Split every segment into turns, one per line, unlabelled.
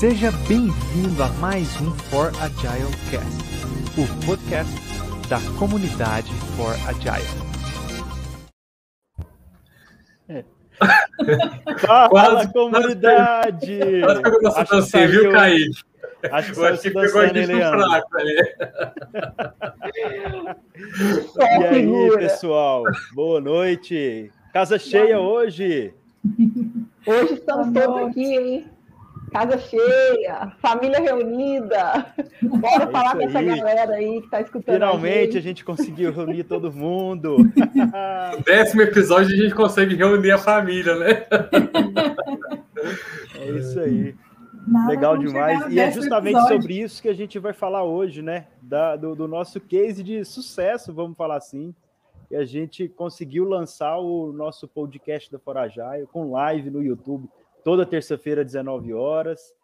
Seja bem-vindo a mais um For Agile Cast, o podcast da comunidade For Agile. É. Fala, comunidade!
Quase
que
dancinha, viu,
saiu-
Kaique?
Acho que
Eu acho que pegou a gente no fraco ali.
E aí, pessoal? Boa noite. Casa cheia hoje.
Hoje estamos todos aqui, hein? Casa cheia, família reunida. Bora
É
falar com essa galera aí que está escutando.
Finalmente a
a gente.
gente conseguiu reunir todo mundo.
Décimo episódio a gente consegue reunir a família, né?
É isso aí.
Nada
Legal demais.
no
E é justamente
episódio.
sobre isso que a gente vai falar hoje, né? Da- do, do nosso case de sucesso, vamos falar assim. E a gente conseguiu lançar o nosso podcast da Forajaio com live no YouTube toda terça-feira, 19 horas.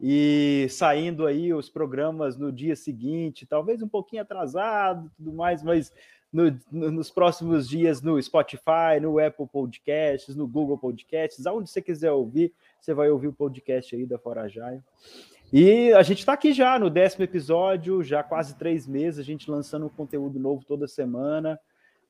E saindo aí os programas no dia seguinte, talvez um pouquinho atrasado tudo mais, mas no- no- nos próximos dias no Spotify, no Apple Podcasts, no Google Podcasts, aonde você quiser ouvir, você vai ouvir o podcast aí da Forajaio. E a gente está aqui já no décimo episódio, já quase três meses, a gente lançando um conteúdo novo toda semana.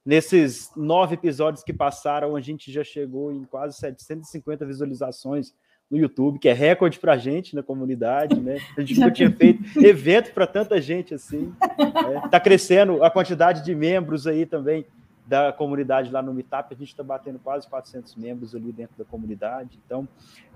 Nesses nove episódios que passaram, a gente já chegou em quase 750 visualizações no YouTube, que é recorde para a gente na comunidade, né? A gente nunca tinha feito evento para tanta gente assim. Está crescendo a quantidade de membros aí também da comunidade lá no Meetup. A gente está batendo quase 400 membros ali dentro da comunidade. Então,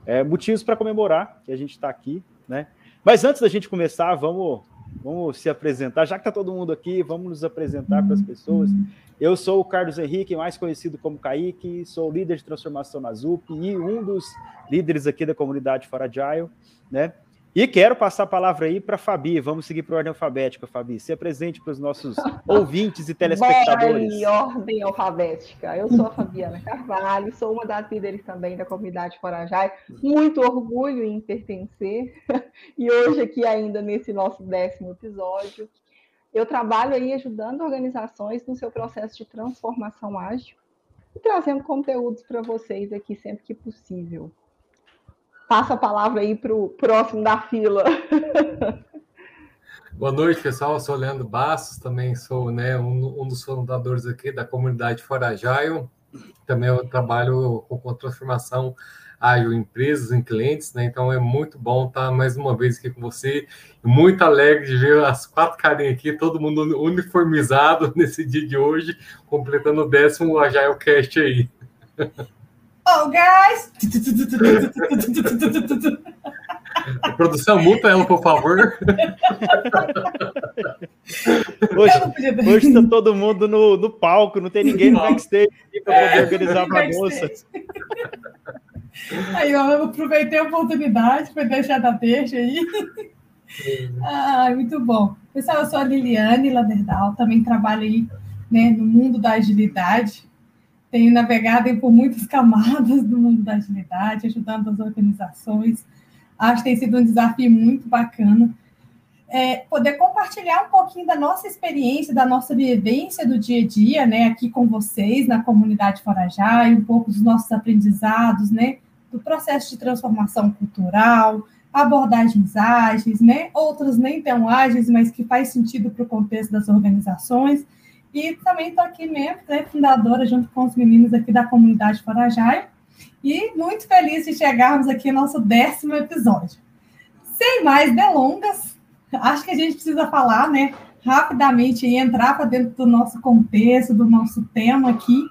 é, motivos para comemorar que a gente está aqui, né? Mas antes da gente começar, vamos, vamos se apresentar. Já que está todo mundo aqui, vamos nos apresentar para as pessoas. Eu sou o Carlos Henrique, mais conhecido como Kaique, sou líder de transformação na ZUP e um dos líderes aqui da comunidade Fora Agile, né? E quero passar a palavra aí para a Fabi. Vamos seguir por ordem alfabética, Fabi. Se apresente para os nossos ouvintes e telespectadores.
Bora em ordem alfabética. Eu sou a Fabiana Carvalho, sou uma das líderes também da comunidade Forajai. Muito orgulho em pertencer. E hoje, aqui ainda nesse nosso décimo episódio, eu trabalho aí ajudando organizações no seu processo de transformação ágil e trazendo conteúdos para vocês aqui sempre que possível. Passa a palavra aí para o próximo da fila.
Boa noite, pessoal. Eu sou Leandro Bastos, também sou né, um, um dos fundadores aqui da comunidade Forajaio. Também eu trabalho com, com transformação ágil em empresas, em clientes, né? Então é muito bom estar mais uma vez aqui com você. Muito alegre de ver as quatro carinhas aqui, todo mundo uniformizado nesse dia de hoje, completando o décimo Agile Cast aí.
Oh, guys!
A produção, multa ela, por favor.
Hoje, hoje está todo mundo no, no palco, não tem ninguém no backstage para poder
É.
organizar a bagunça.
Aí eu aproveitei a oportunidade para deixar da deixa aí. Ai, muito bom. Pessoal, eu sou a Liliane Laderdal, também trabalho aí né, no mundo da agilidade. Tenho navegado por muitas camadas do mundo da agilidade, ajudando as organizações. Acho que tem sido um desafio muito bacana. É, poder compartilhar um pouquinho da nossa experiência, da nossa vivência do dia a dia, né, aqui com vocês na comunidade Forajai, um pouco dos nossos aprendizados, né, do processo de transformação cultural, abordagens ágeis, né, outras nem tão ágeis, mas que faz sentido para o contexto das organizações. E também estou aqui mesmo, né, fundadora, junto com os meninos aqui da comunidade Forajai, e muito feliz de chegarmos aqui no nosso décimo episódio. Sem mais delongas, acho que a gente precisa falar, né, rapidamente e entrar para dentro do nosso contexto, do nosso tema aqui,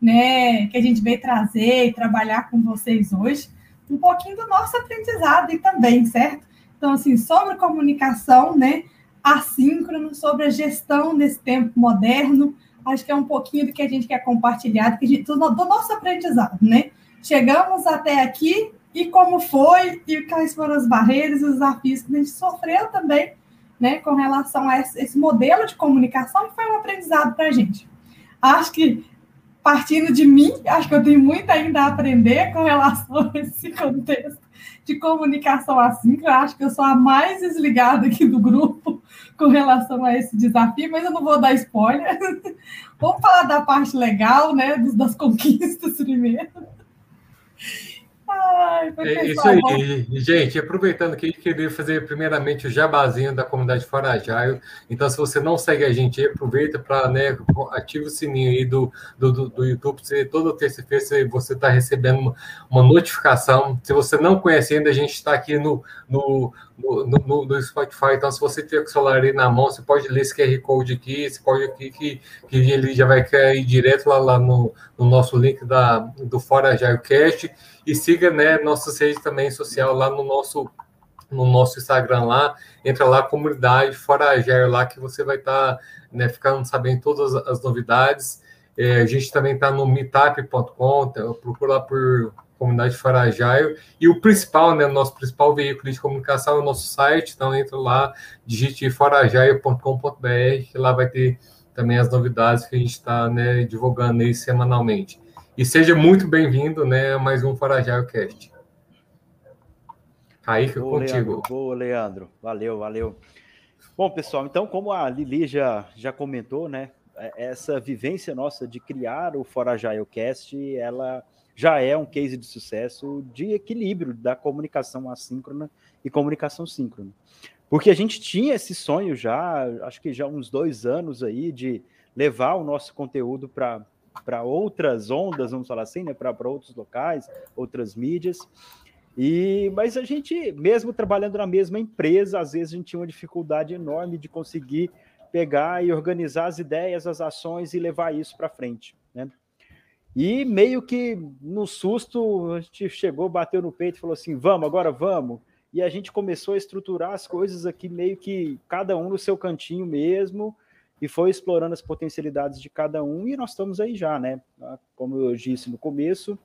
né, que a gente veio trazer e trabalhar com vocês hoje, um pouquinho do nosso aprendizado e também, certo? Então, assim, sobre comunicação, né, assíncrono, sobre a gestão nesse tempo moderno, acho que é um pouquinho do que a gente quer compartilhar, do, gente- do no- do nosso aprendizado, né? Chegamos até aqui e como foi, e quais foram as barreiras os desafios que a gente sofreu também, né, com relação a esse, modelo de comunicação que foi um aprendizado para a gente. Acho que, partindo de mim, acho que eu tenho muito ainda a aprender com relação a esse contexto de comunicação assíncrona. Acho que eu sou a mais desligada aqui do grupo com relação a esse desafio, mas eu não vou dar spoiler. Vamos falar da parte legal, né, das conquistas primeiro.
Ai, é isso aí, gente. Aproveitando que queria fazer primeiramente o jabazinho da comunidade Fora Agile. Então, se você não segue a gente, aproveita para né, ativa o sininho aí do, do, do YouTube. Você, toda terça-feira você está recebendo uma, uma, notificação. Se você não conhece ainda, a gente está aqui no, no, no, no, no, Spotify. Então, se você tiver o celular aí na mão, você pode ler esse QR Code aqui, esse código aqui, que, que ele já vai cair direto lá, lá no, no nosso link da, do Fora Agile Cast. E siga né, nossas redes também social lá no nosso no nosso Instagram lá, entra lá, comunidade Fora Agile lá, que você vai estar tá, né, ficando sabendo todas as novidades. É, a gente também está no meetup.com, então procura lá por comunidade Fora Agile. E o principal, né, o nosso principal veículo de comunicação é o nosso site, então entra lá, digite foraagile.com.br, que lá vai ter também as novidades que a gente está né, divulgando aí semanalmente. E seja muito bem-vindo, né, a mais um Forajal Cast. Kaique, Boa, contigo.
Leandro. Boa, Leandro. Valeu, valeu. Bom, pessoal, então, como a Lili já, já comentou, né, é, essa vivência nossa de criar o Forajal Cast, ela já é um case de sucesso de equilíbrio da comunicação assíncrona e comunicação síncrona. Porque a gente tinha esse sonho já, acho que já uns dois anos aí, de levar o nosso conteúdo para outras ondas, vamos falar assim, né, para outros locais, outras mídias. E mas a gente, mesmo trabalhando na mesma empresa, às vezes a gente tinha uma dificuldade enorme de conseguir pegar e organizar as ideias, as ações e levar isso para frente, né? E meio que no susto, a gente chegou, bateu no peito e falou assim: "Vamos, agora vamos". E a gente começou a estruturar as coisas aqui meio que cada um no seu cantinho mesmo e foi explorando as potencialidades de cada um, e nós estamos aí já, né? Como eu disse no começo,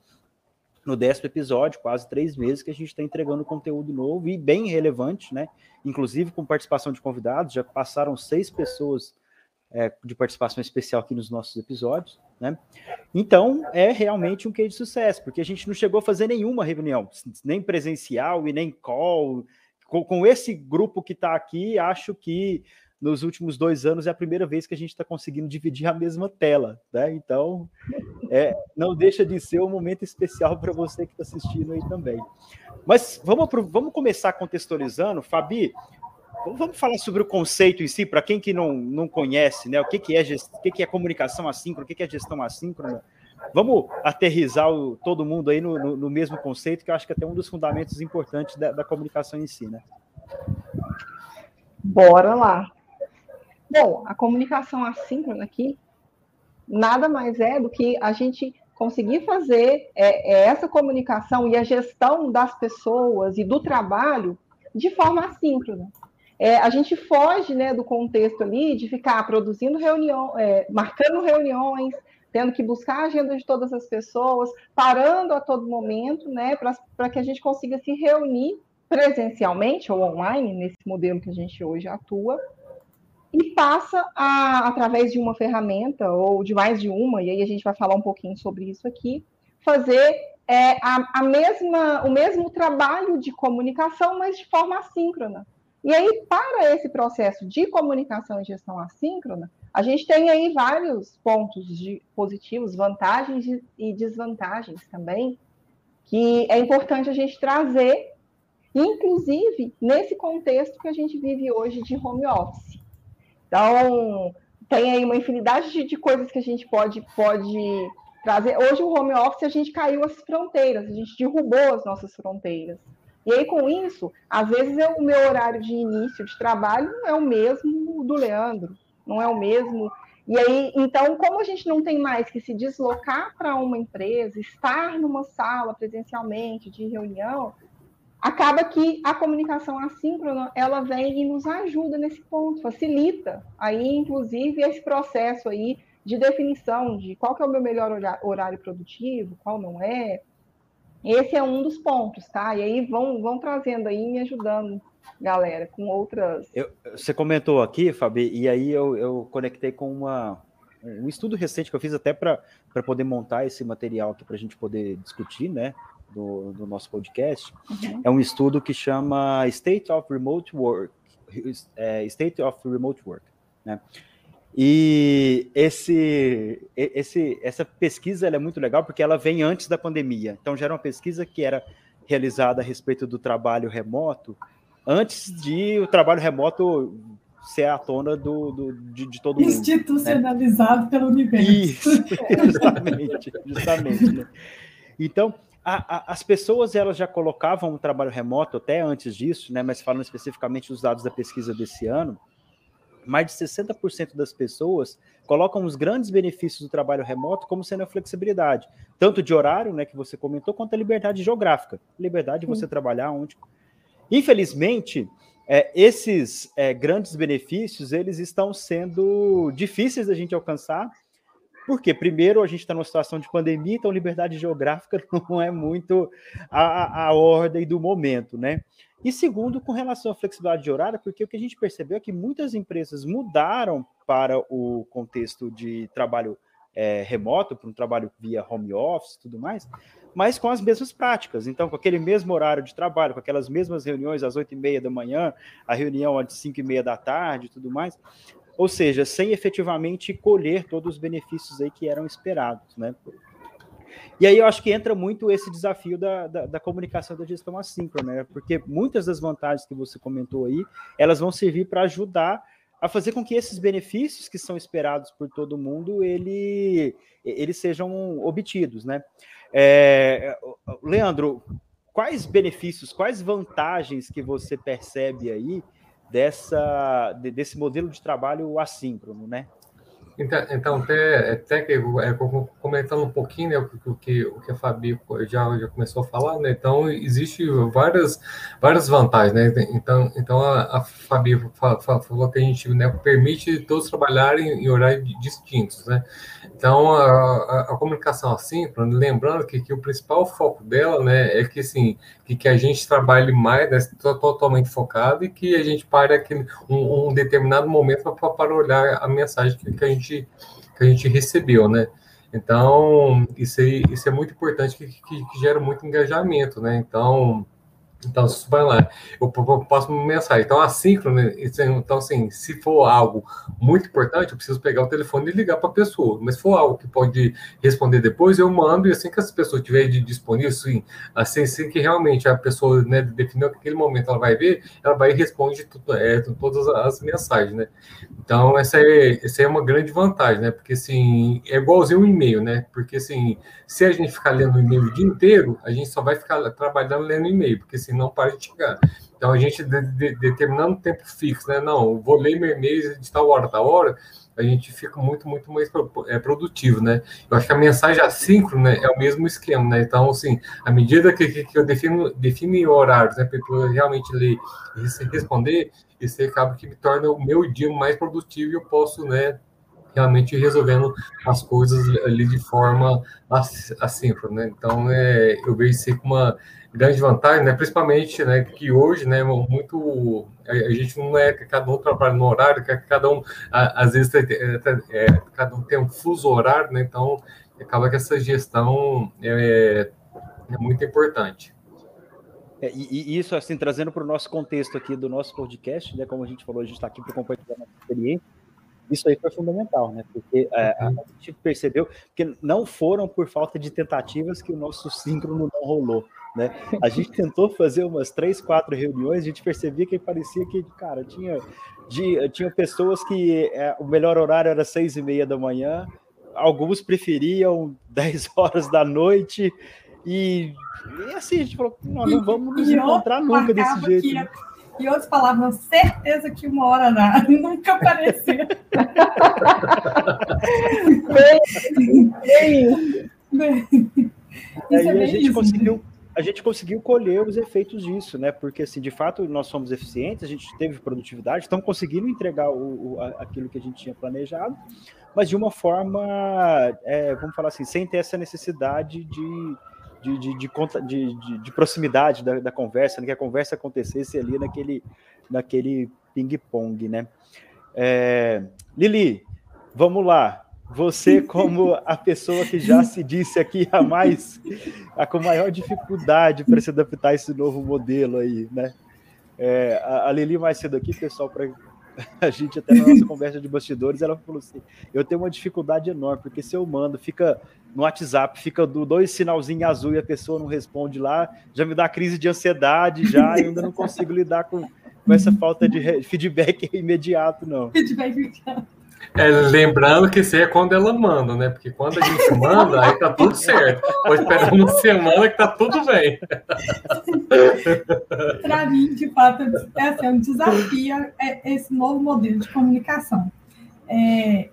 no décimo episódio, quase três meses que a gente está entregando conteúdo novo e bem relevante, né? Inclusive com participação de convidados, já passaram seis pessoas é, de participação especial aqui nos nossos episódios, né? Então é realmente um case de sucesso, porque a gente não chegou a fazer nenhuma reunião, nem presencial e nem call. Com, com esse grupo que está aqui, acho que nos últimos dois anos é a primeira vez que a gente está conseguindo dividir a mesma tela, né? Então, é, não deixa de ser um momento especial para você que está assistindo aí também. Mas vamos, vamos começar contextualizando, Fabi. Vamos falar sobre o conceito em si, para quem que não, não conhece, né? O que, que, é, gest... o que, que é comunicação assíncrona, o que, que é gestão assíncrona. Vamos aterrizar o, todo mundo aí no, no, no, mesmo conceito, que eu acho que é até um dos fundamentos importantes da, da comunicação em si, né?
Bora lá. Bom, a comunicação assíncrona aqui nada mais é do que a gente conseguir fazer é, é essa comunicação e a gestão das pessoas e do trabalho de forma assíncrona. É, a gente foge né, do contexto ali de ficar produzindo reunião, é, marcando reuniões, tendo que buscar a agenda de todas as pessoas, parando a todo momento, né, para que a gente consiga se reunir presencialmente ou online, nesse modelo que a gente hoje atua, e passa a, através de uma ferramenta ou de mais de uma, e aí a gente vai falar um pouquinho sobre isso aqui, fazer é, a, a mesma, o mesmo trabalho de comunicação, mas de forma assíncrona. E aí, para esse processo de comunicação e gestão assíncrona, a gente tem aí vários pontos de positivos, vantagens e desvantagens também, que é importante a gente trazer, inclusive nesse contexto que a gente vive hoje de home office. Então, tem aí uma infinidade de, de coisas que a gente pode, pode trazer. Hoje, o home office, a gente caiu as fronteiras, a gente derrubou as nossas fronteiras. E aí, com isso, às vezes o meu horário de início de trabalho não é o mesmo do Leandro, não é o mesmo. E aí, então, como a gente não tem mais que se deslocar para uma empresa, estar numa sala presencialmente de reunião, acaba que a comunicação assíncrona ela vem e nos ajuda nesse ponto, facilita aí, inclusive, esse processo aí de definição de qual que é o meu melhor horário produtivo, qual não é. Esse é um dos pontos, tá? E aí vão, vão trazendo aí, me ajudando, galera, com outras.
Eu, você comentou aqui, Fabi, e aí eu, eu conectei com uma, um estudo recente que eu fiz até para poder montar esse material aqui para a gente poder discutir, né? do, do nosso podcast, uhum. é um estudo que chama State of Remote Work, é, State of Remote Work, né? E esse, esse, essa pesquisa é muito legal porque ela vem antes da pandemia. Então, já era uma pesquisa que era realizada a respeito do trabalho remoto, antes de o trabalho remoto ser à tona do, do de, de, todo
mundo. Né? Institucionalizado né? pelo universo. Isso,
justamente, justamente. Né? Então, a, a, as pessoas elas já colocavam o trabalho remoto até antes disso, né? mas falando especificamente dos dados da pesquisa desse ano, mais de 60% das pessoas colocam os grandes benefícios do trabalho remoto como sendo a flexibilidade, tanto de horário, né, que você comentou, quanto a liberdade geográfica, liberdade de você trabalhar onde. Infelizmente, é, esses é, grandes benefícios eles estão sendo difíceis da gente alcançar, porque primeiro a gente está numa situação de pandemia, então liberdade geográfica não é muito a, a ordem do momento, né? E segundo, com relação à flexibilidade de horário, porque o que a gente percebeu é que muitas empresas mudaram para o contexto de trabalho é, remoto, para um trabalho via home office e tudo mais, mas com as mesmas práticas. Então, com aquele mesmo horário de trabalho, com aquelas mesmas reuniões às oito e meia da manhã, a reunião às cinco e meia da tarde e tudo mais. Ou seja, sem efetivamente colher todos os benefícios aí que eram esperados, né? E aí eu acho que entra muito esse desafio da, da, da, comunicação da gestão assíncrona, né? Porque muitas das vantagens que você comentou aí, elas vão servir para ajudar a fazer com que esses benefícios que são esperados por todo mundo, ele, eles sejam obtidos, né? É, Leandro, quais benefícios, quais vantagens que você percebe aí dessa, desse modelo de trabalho assíncrono, né?
Então, então até, até que, é, comentando um pouquinho né, o, que, o que a Fabi já, já começou a falar, né, então existe várias, várias vantagens, né, então, então a, a Fabi falou que a gente né, permite todos trabalharem em horários distintos, né, então a, a, a comunicação assim, lembrando que, que o principal foco dela, né, é que assim, que, a gente trabalhe mais, né, totalmente focado e que a gente pare aqui um, um determinado momento para olhar a mensagem que, que a gente, que a gente recebeu, né? Então, isso, aí, isso é muito importante, que, que, que gera muito engajamento, né? Então, então, vai lá, eu posso mensagem. Então, assíncrono, né? então, assim, se for algo muito importante, eu preciso pegar o telefone e ligar para a pessoa. Mas se for algo que pode responder depois, eu mando, e assim que as pessoas estiverem disponível, sim, assim, assim que realmente a pessoa né, definiu que aquele momento ela vai ver, ela vai e responde tudo, é, todas as mensagens, né? Então, essa é, essa é uma grande vantagem, né? Porque, assim, é igualzinho um e-mail, né? Porque, assim, se a gente ficar lendo o e-mail o dia inteiro, a gente só vai ficar trabalhando lendo e-mail, porque, assim, não para de chegar. Então, a gente de, de, determinando tempo fixo, né? Não, vou ler meu e-mail de tal hora, tal hora, a gente fica muito, muito mais é, produtivo, né? Eu acho que a mensagem assíncrona né, é o mesmo esquema, né? Então, assim, à medida que, que, eu defino, defino horários, né, para realmente ler e responder, isso acaba que me torna o meu dia mais produtivo e eu posso, né, realmente resolvendo as coisas ali de forma assíncrona, né? Então, é, eu vejo isso como uma grande vantagem, né? Principalmente, né? Que hoje, né? Muito a gente não é cada um trabalha no horário, cada um às vezes é, é, cada um tem um fuso horário, né? Então acaba que essa gestão é, é muito importante.
É, e, isso, assim, trazendo para o nosso contexto aqui do nosso podcast, né? Como a gente falou, a gente está aqui para compartilhar nossa experiência isso aí foi fundamental, né? Porque é, a gente percebeu que não foram por falta de tentativas que o nosso síncrono não rolou, né? A gente tentou fazer umas três, quatro reuniões, a gente percebia que parecia que, cara, tinha, de, tinha pessoas que é, o melhor horário era seis e meia da manhã, alguns preferiam 10 horas da noite, e, e assim, a gente falou, não, não vamos nos encontrar nunca desse jeito. Né?
E outros falavam, certeza que uma hora dá. Nunca apareceu.
bem, bem. bem. Aí a gente conseguiu a gente conseguiu colher os efeitos disso, né? Porque, assim, de fato, nós somos eficientes, a gente teve produtividade, estamos conseguindo entregar o, o, aquilo que a gente tinha planejado, mas de uma forma, é, vamos falar assim, sem ter essa necessidade de, de, de, de, de, de proximidade da, da conversa, né? que a conversa acontecesse ali naquele, naquele ping-pong, né? É, Lili, vamos lá. Você, como a pessoa que já se disse aqui a mais, a com maior dificuldade para se adaptar a esse novo modelo aí, né? É, a, a Lili mais cedo aqui, pessoal, para a gente até na nossa conversa de bastidores, ela falou assim: eu tenho uma dificuldade enorme, porque se eu mando, fica no WhatsApp, fica do dois sinalzinhos azul e a pessoa não responde lá, já me dá crise de ansiedade, já, eu ainda não consigo lidar com, com essa falta de feedback imediato, não. Feedback imediato.
É, lembrando que isso é quando ela manda, né? Porque quando a gente manda, aí tá tudo certo. Pode esperar uma semana que tá tudo bem.
Para mim, de fato, é, assim, é um desafio é esse novo modelo de comunicação. É,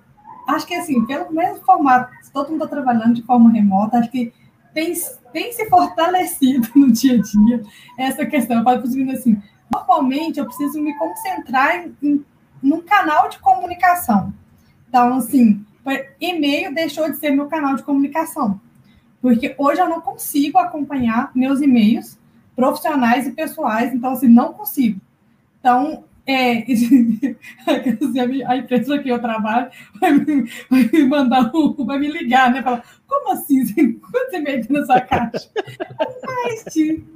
acho que, assim, pelo mesmo formato, todo mundo está trabalhando de forma remota, acho que tem, tem se fortalecido no dia a dia essa questão. Eu falo para os assim, normalmente eu preciso me concentrar em num canal de comunicação. Então, assim, e-mail deixou de ser meu canal de comunicação. Porque hoje eu não consigo acompanhar meus e-mails profissionais e pessoais, então, assim, não consigo. Então, é, a empresa que eu trabalho vai me, vai me mandar, vai me ligar, né? Falar, como assim? Quanto e-mail tem na sua caixa? Mas,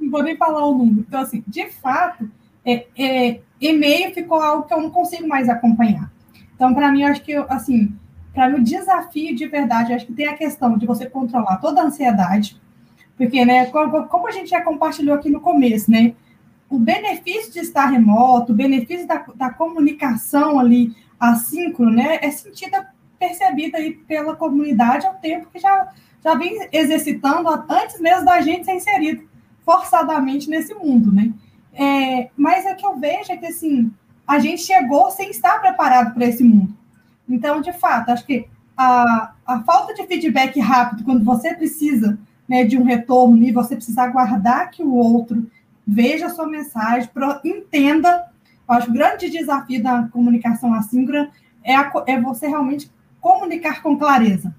não vou nem falar o número. Então, assim, de fato, é, é, e-mail ficou algo que eu não consigo mais acompanhar. Então, para mim, eu acho que, assim, para mim, o desafio de verdade, acho que tem a questão de você controlar toda a ansiedade, porque, né, como a gente já compartilhou aqui no começo, né, o benefício de estar remoto, o benefício da, da comunicação ali assíncrona, né, é sentida, percebida aí pela comunidade ao tempo que já, já vem exercitando antes mesmo da gente ser inserido forçadamente nesse mundo, né. É, mas é que eu vejo é que, assim, a gente chegou sem estar preparado para esse mundo. Então, de fato, acho que a, a falta de feedback rápido, quando você precisa né, de um retorno e você precisa aguardar que o outro veja a sua mensagem, pro, entenda. Acho que o grande desafio da comunicação assíncrona é, a, é você realmente comunicar com clareza.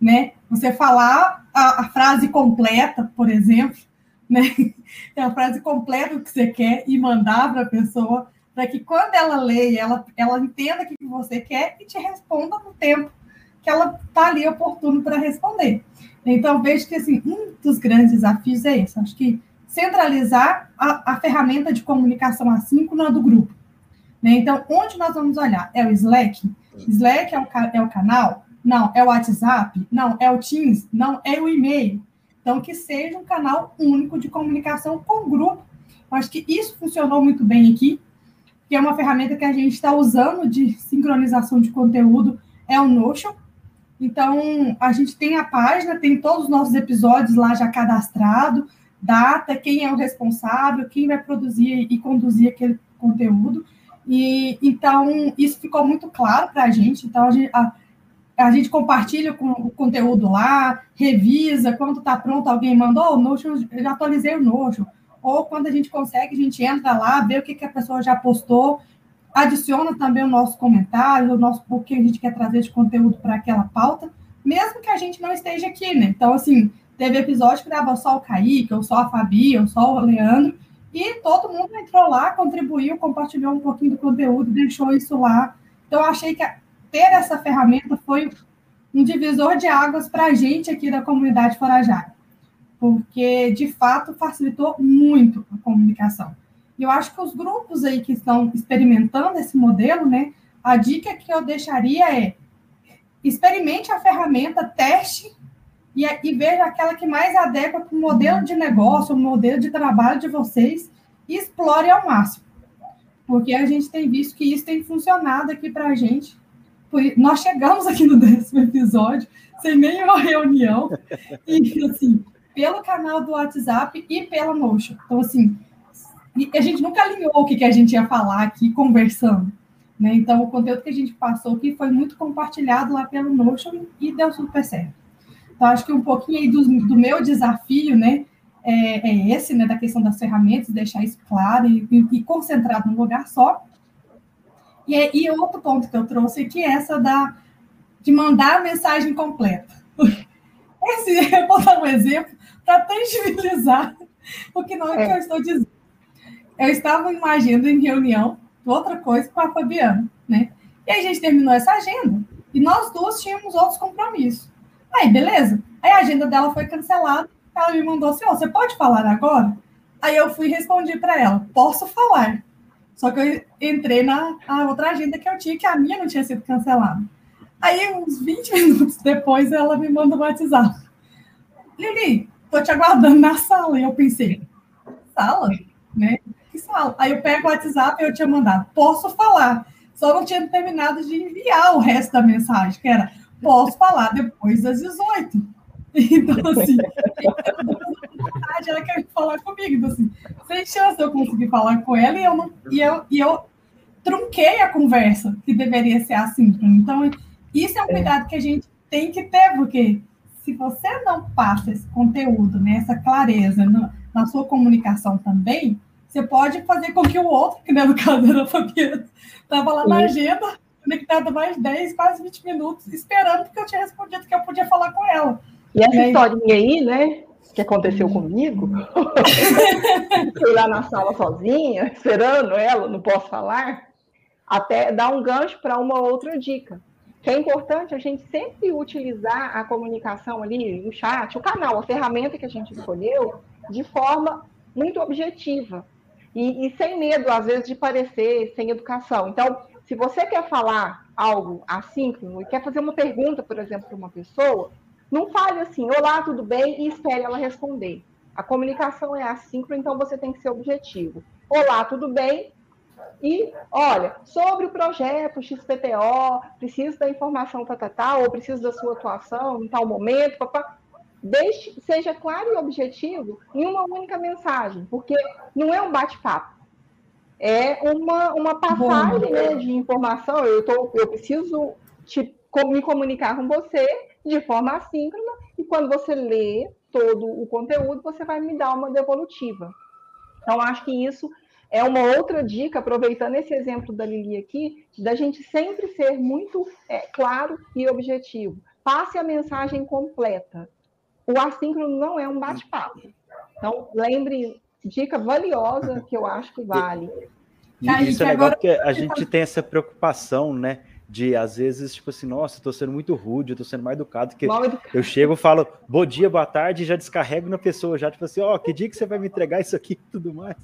Né? Você falar a, a frase completa, por exemplo, né? É a frase completa que você quer e mandar para a pessoa para que quando ela leia, ela, ela entenda o que você quer e te responda no tempo que ela está ali oportuno para responder. Então, vejo que assim, um dos grandes desafios é esse. Acho que centralizar a, a ferramenta de comunicação assíncrona do grupo. Né? Então, onde nós vamos olhar? É o Slack? Slack é o, é o canal? Não. É o WhatsApp? Não. É o Teams? Não. É o e-mail? Então, que seja um canal único de comunicação com o grupo. Eu acho que isso funcionou muito bem aqui que é uma ferramenta que a gente está usando de sincronização de conteúdo, é o Notion. Então, a gente tem a página, tem todos os nossos episódios lá já cadastrado, data, quem é o responsável, quem vai produzir e conduzir aquele conteúdo. E então isso ficou muito claro para a gente. Então a gente, a, a gente compartilha com, o conteúdo lá, revisa, quando está pronto, alguém mandou, oh, o Notion, eu já atualizei o Notion ou quando a gente consegue, a gente entra lá, vê o que, que a pessoa já postou, adiciona também o nosso comentário, o nosso o que a gente quer trazer de conteúdo para aquela pauta, mesmo que a gente não esteja aqui, né? Então, assim, teve episódio que dava só o Kaique, ou só a Fabi, ou só o Leandro, e todo mundo entrou lá, contribuiu, compartilhou um pouquinho do conteúdo, deixou isso lá. Então, eu achei que ter essa ferramenta foi um divisor de águas para a gente aqui da comunidade Forajara porque de fato facilitou muito a comunicação. E eu acho que os grupos aí que estão experimentando esse modelo, né, a dica que eu deixaria é experimente a ferramenta, teste e, e veja aquela que mais adequa para o modelo de negócio, o modelo de trabalho de vocês e explore ao máximo. Porque a gente tem visto que isso tem funcionado aqui para a gente. Nós chegamos aqui no décimo episódio sem nenhuma reunião. E, assim, pelo canal do WhatsApp e pela Notion. Então, assim, a gente nunca alinhou o que, que a gente ia falar aqui conversando. Né? Então, o conteúdo que a gente passou aqui foi muito compartilhado lá pelo Notion e deu super certo. Então, acho que um pouquinho aí do, do meu desafio, né, é, é, esse, né, da questão das ferramentas, deixar isso claro e, e, e concentrado num lugar só. E, e outro ponto que eu trouxe aqui é essa da, de mandar a mensagem completa. Esse, eu vou dar um exemplo para tangibilizar o que não é, que eu estou dizendo. Eu estava em uma agenda em reunião, outra coisa, com a Fabiana, né? E aí a gente terminou essa agenda e nós duas tínhamos outros compromissos. Aí, beleza. Aí a agenda dela foi cancelada. Ela me mandou assim: oh, você pode falar agora? Aí eu fui e respondi para ela: posso falar. Só que eu entrei na outra agenda que eu tinha, que a minha não tinha sido cancelada. Aí, uns 20 minutos depois, ela me manda um WhatsApp. Lili, tô te aguardando na sala. E eu pensei, sala? Né? Que sala? Aí eu pego o WhatsApp e eu tinha mandado, posso falar. Só não tinha terminado de enviar o resto da mensagem, que era, posso falar depois das 18. Então, assim, ela quer falar comigo. Então, assim, sem chance eu conseguir falar com ela e eu, não, e eu, e eu trunquei a conversa, que deveria ser assim. Então, isso é um cuidado que a gente tem que ter, porque se você não passa esse conteúdo, né, essa clareza no, na sua comunicação também, você pode fazer com que o outro, que né, no caso era a Fabiana, estava lá na agenda, conectado mais 10, quase 20 minutos, esperando porque eu tinha respondido que eu podia falar com ela.
E essa historinha aí, né, que aconteceu comigo, fui lá na sala sozinha, esperando ela, não posso falar, até dar um gancho para uma outra dica que é importante a gente sempre utilizar a comunicação ali, o chat, o canal, a ferramenta que a gente escolheu, de forma muito objetiva e, e, sem medo, às vezes, de parecer sem educação. Então, se você quer falar algo assíncrono e quer fazer uma pergunta, por exemplo, para uma pessoa, não fale assim, olá, tudo bem, e espere ela responder. A comunicação é assíncrona, então você tem que ser objetivo. Olá, tudo bem? E, olha, sobre o projeto XPTO, preciso da informação tal, tal, ou preciso da sua atuação em tal momento, papá. Deixe, seja claro e objetivo em uma única mensagem, porque não é um bate-papo. É uma, uma passagem né, de informação. Eu, tô, eu preciso te, me comunicar com você de forma assíncrona, e quando você lê todo o conteúdo, você vai me dar uma devolutiva. Então, acho que isso é uma outra dica, aproveitando esse exemplo da Lili aqui, da gente sempre ser muito é, claro e objetivo. Passe a mensagem completa. O assíncrono não é um bate-papo. Então, lembre, dica valiosa que eu acho que vale.
E isso é legal porque a gente tem essa preocupação, né? de às vezes, tipo assim, nossa, estou sendo muito rude, estou sendo mais educado, que eu chego, falo bom dia, boa tarde, e já descarrego na pessoa, já tipo assim, ó, oh, que dia que você vai me entregar isso aqui e tudo mais.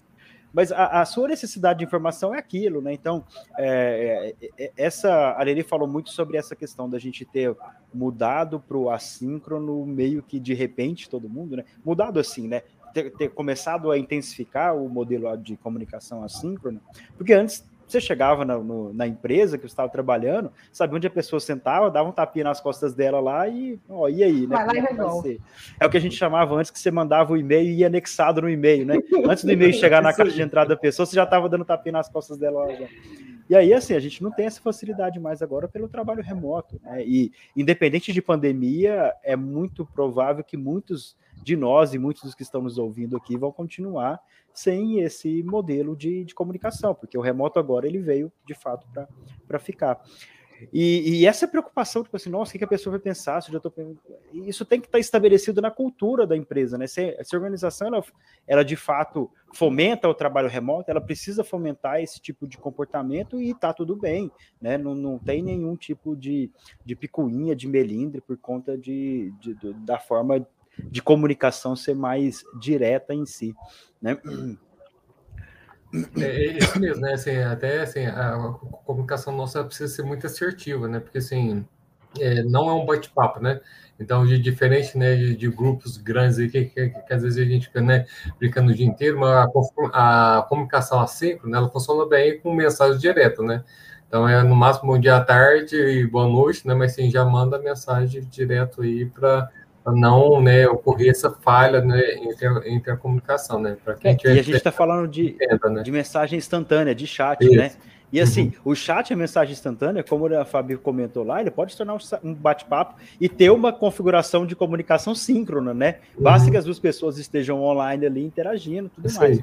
Mas a, a, sua necessidade de informação é aquilo, né? Então, é, é, é essa a Lili falou muito sobre essa questão da gente ter mudado para o assíncrono meio que de repente todo mundo, né? Mudado assim, né? Ter, ter começado a intensificar o modelo de comunicação assíncrona, porque antes você chegava na, no, na empresa que você estava trabalhando, sabia onde a pessoa sentava, dava um tapinha nas costas dela lá e, ó, e aí, né? Vai lá e é resolve. É o que a gente chamava antes que você mandava o e-mail e ia anexado no e-mail, né? Antes do e-mail chegar na caixa de entrada da pessoa, você já estava dando tapinha nas costas dela lá. Já. E aí, assim, a gente não tem essa facilidade mais agora pelo trabalho remoto, né? E independente de pandemia, é muito provável que muitos de nós e muitos dos que estão nos ouvindo aqui vão continuar sem esse modelo de, de comunicação, porque o remoto agora ele veio de fato para ficar. E, e, essa preocupação, tipo assim, nossa, o que, a pessoa vai pensar? Se eu já tô... Isso tem que estar tá estabelecido na cultura da empresa, né? Se, se a organização, ela, ela, de fato fomenta o trabalho remoto, ela precisa fomentar esse tipo de comportamento e tá tudo bem, né? Não, não tem nenhum tipo de, de picuinha, de melindre por conta de, de, de da forma de comunicação ser mais direta em si, né?
É, é isso mesmo, né? Assim, até assim, a comunicação nossa precisa ser muito assertiva, né? Porque assim, é, não é um bate-papo, né? Então, de diferente né, de, de grupos grandes aí, que, que, que, às vezes a gente fica né, brincando o dia inteiro, mas a, a comunicação assíncrona, ela funciona bem com mensagem direta, né? Então, é no máximo bom dia à tarde e boa noite, né? Mas sim, já manda mensagem direto aí para não né, ocorrer essa falha né, entre, a, entre a comunicação, né?
Para quem é, e a gente está falando de, entenda, né? de mensagem instantânea, de chat, Isso. né? E assim, uhum. o chat é mensagem instantânea, como a Fabi comentou lá, ele pode se tornar um bate-papo e ter uma configuração de comunicação síncrona, né? Basta uhum. que as duas pessoas estejam online ali interagindo, tudo Isso mais.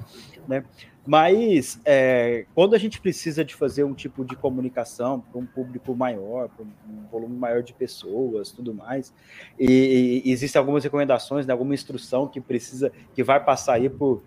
Né? Mas é, quando a gente precisa de fazer um tipo de comunicação para um público maior, para um volume maior de pessoas, tudo mais, e, e existem algumas recomendações, né, alguma instrução que precisa, que vai passar aí por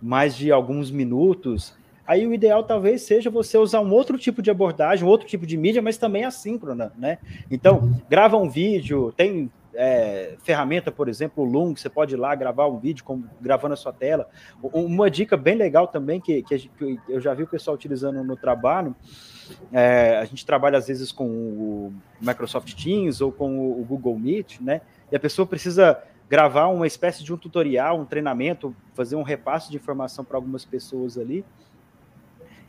mais de alguns minutos, aí o ideal talvez seja você usar um outro tipo de abordagem, um outro tipo de mídia, mas também assíncrona, né? Então, grava um vídeo, tem é, ferramenta, por exemplo, o Loom, você pode ir lá gravar um vídeo com, gravando a sua tela. Uma dica bem legal também que, que, eu já vi o pessoal utilizando no trabalho, é, a gente trabalha às vezes com o Microsoft Teams ou com o Google Meet, né? E a pessoa precisa gravar uma espécie de um tutorial, um treinamento, fazer um repasse de informação para algumas pessoas ali.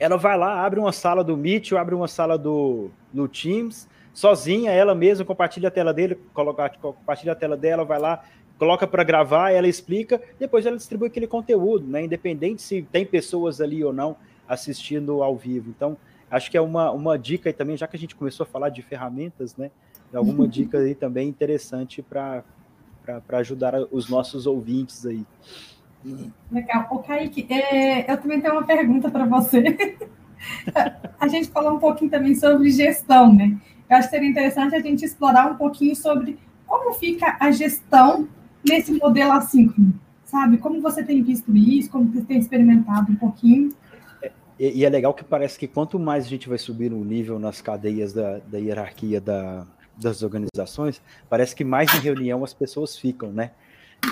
Ela vai lá, abre uma sala do Meet ou abre uma sala do no Teams, sozinha, ela mesma compartilha a tela dele, coloca, compartilha a tela dela, vai lá, coloca para gravar, ela explica, depois ela distribui aquele conteúdo, né? Independente se tem pessoas ali ou não assistindo ao vivo. Então, acho que é uma, uma dica aí também, já que a gente começou a falar de ferramentas, né? Alguma dica aí também interessante para ajudar os nossos ouvintes aí.
Legal. O Kaique, é, eu também tenho uma pergunta para você. a gente falou um pouquinho também sobre gestão, né? Eu acho que seria interessante a gente explorar um pouquinho sobre como fica a gestão nesse modelo assíncrono, sabe? Como você tem visto isso, como você tem experimentado um pouquinho.
E, e, é legal que parece que quanto mais a gente vai subir no nível nas cadeias da, da hierarquia da, das organizações, parece que mais em reunião as pessoas ficam, né?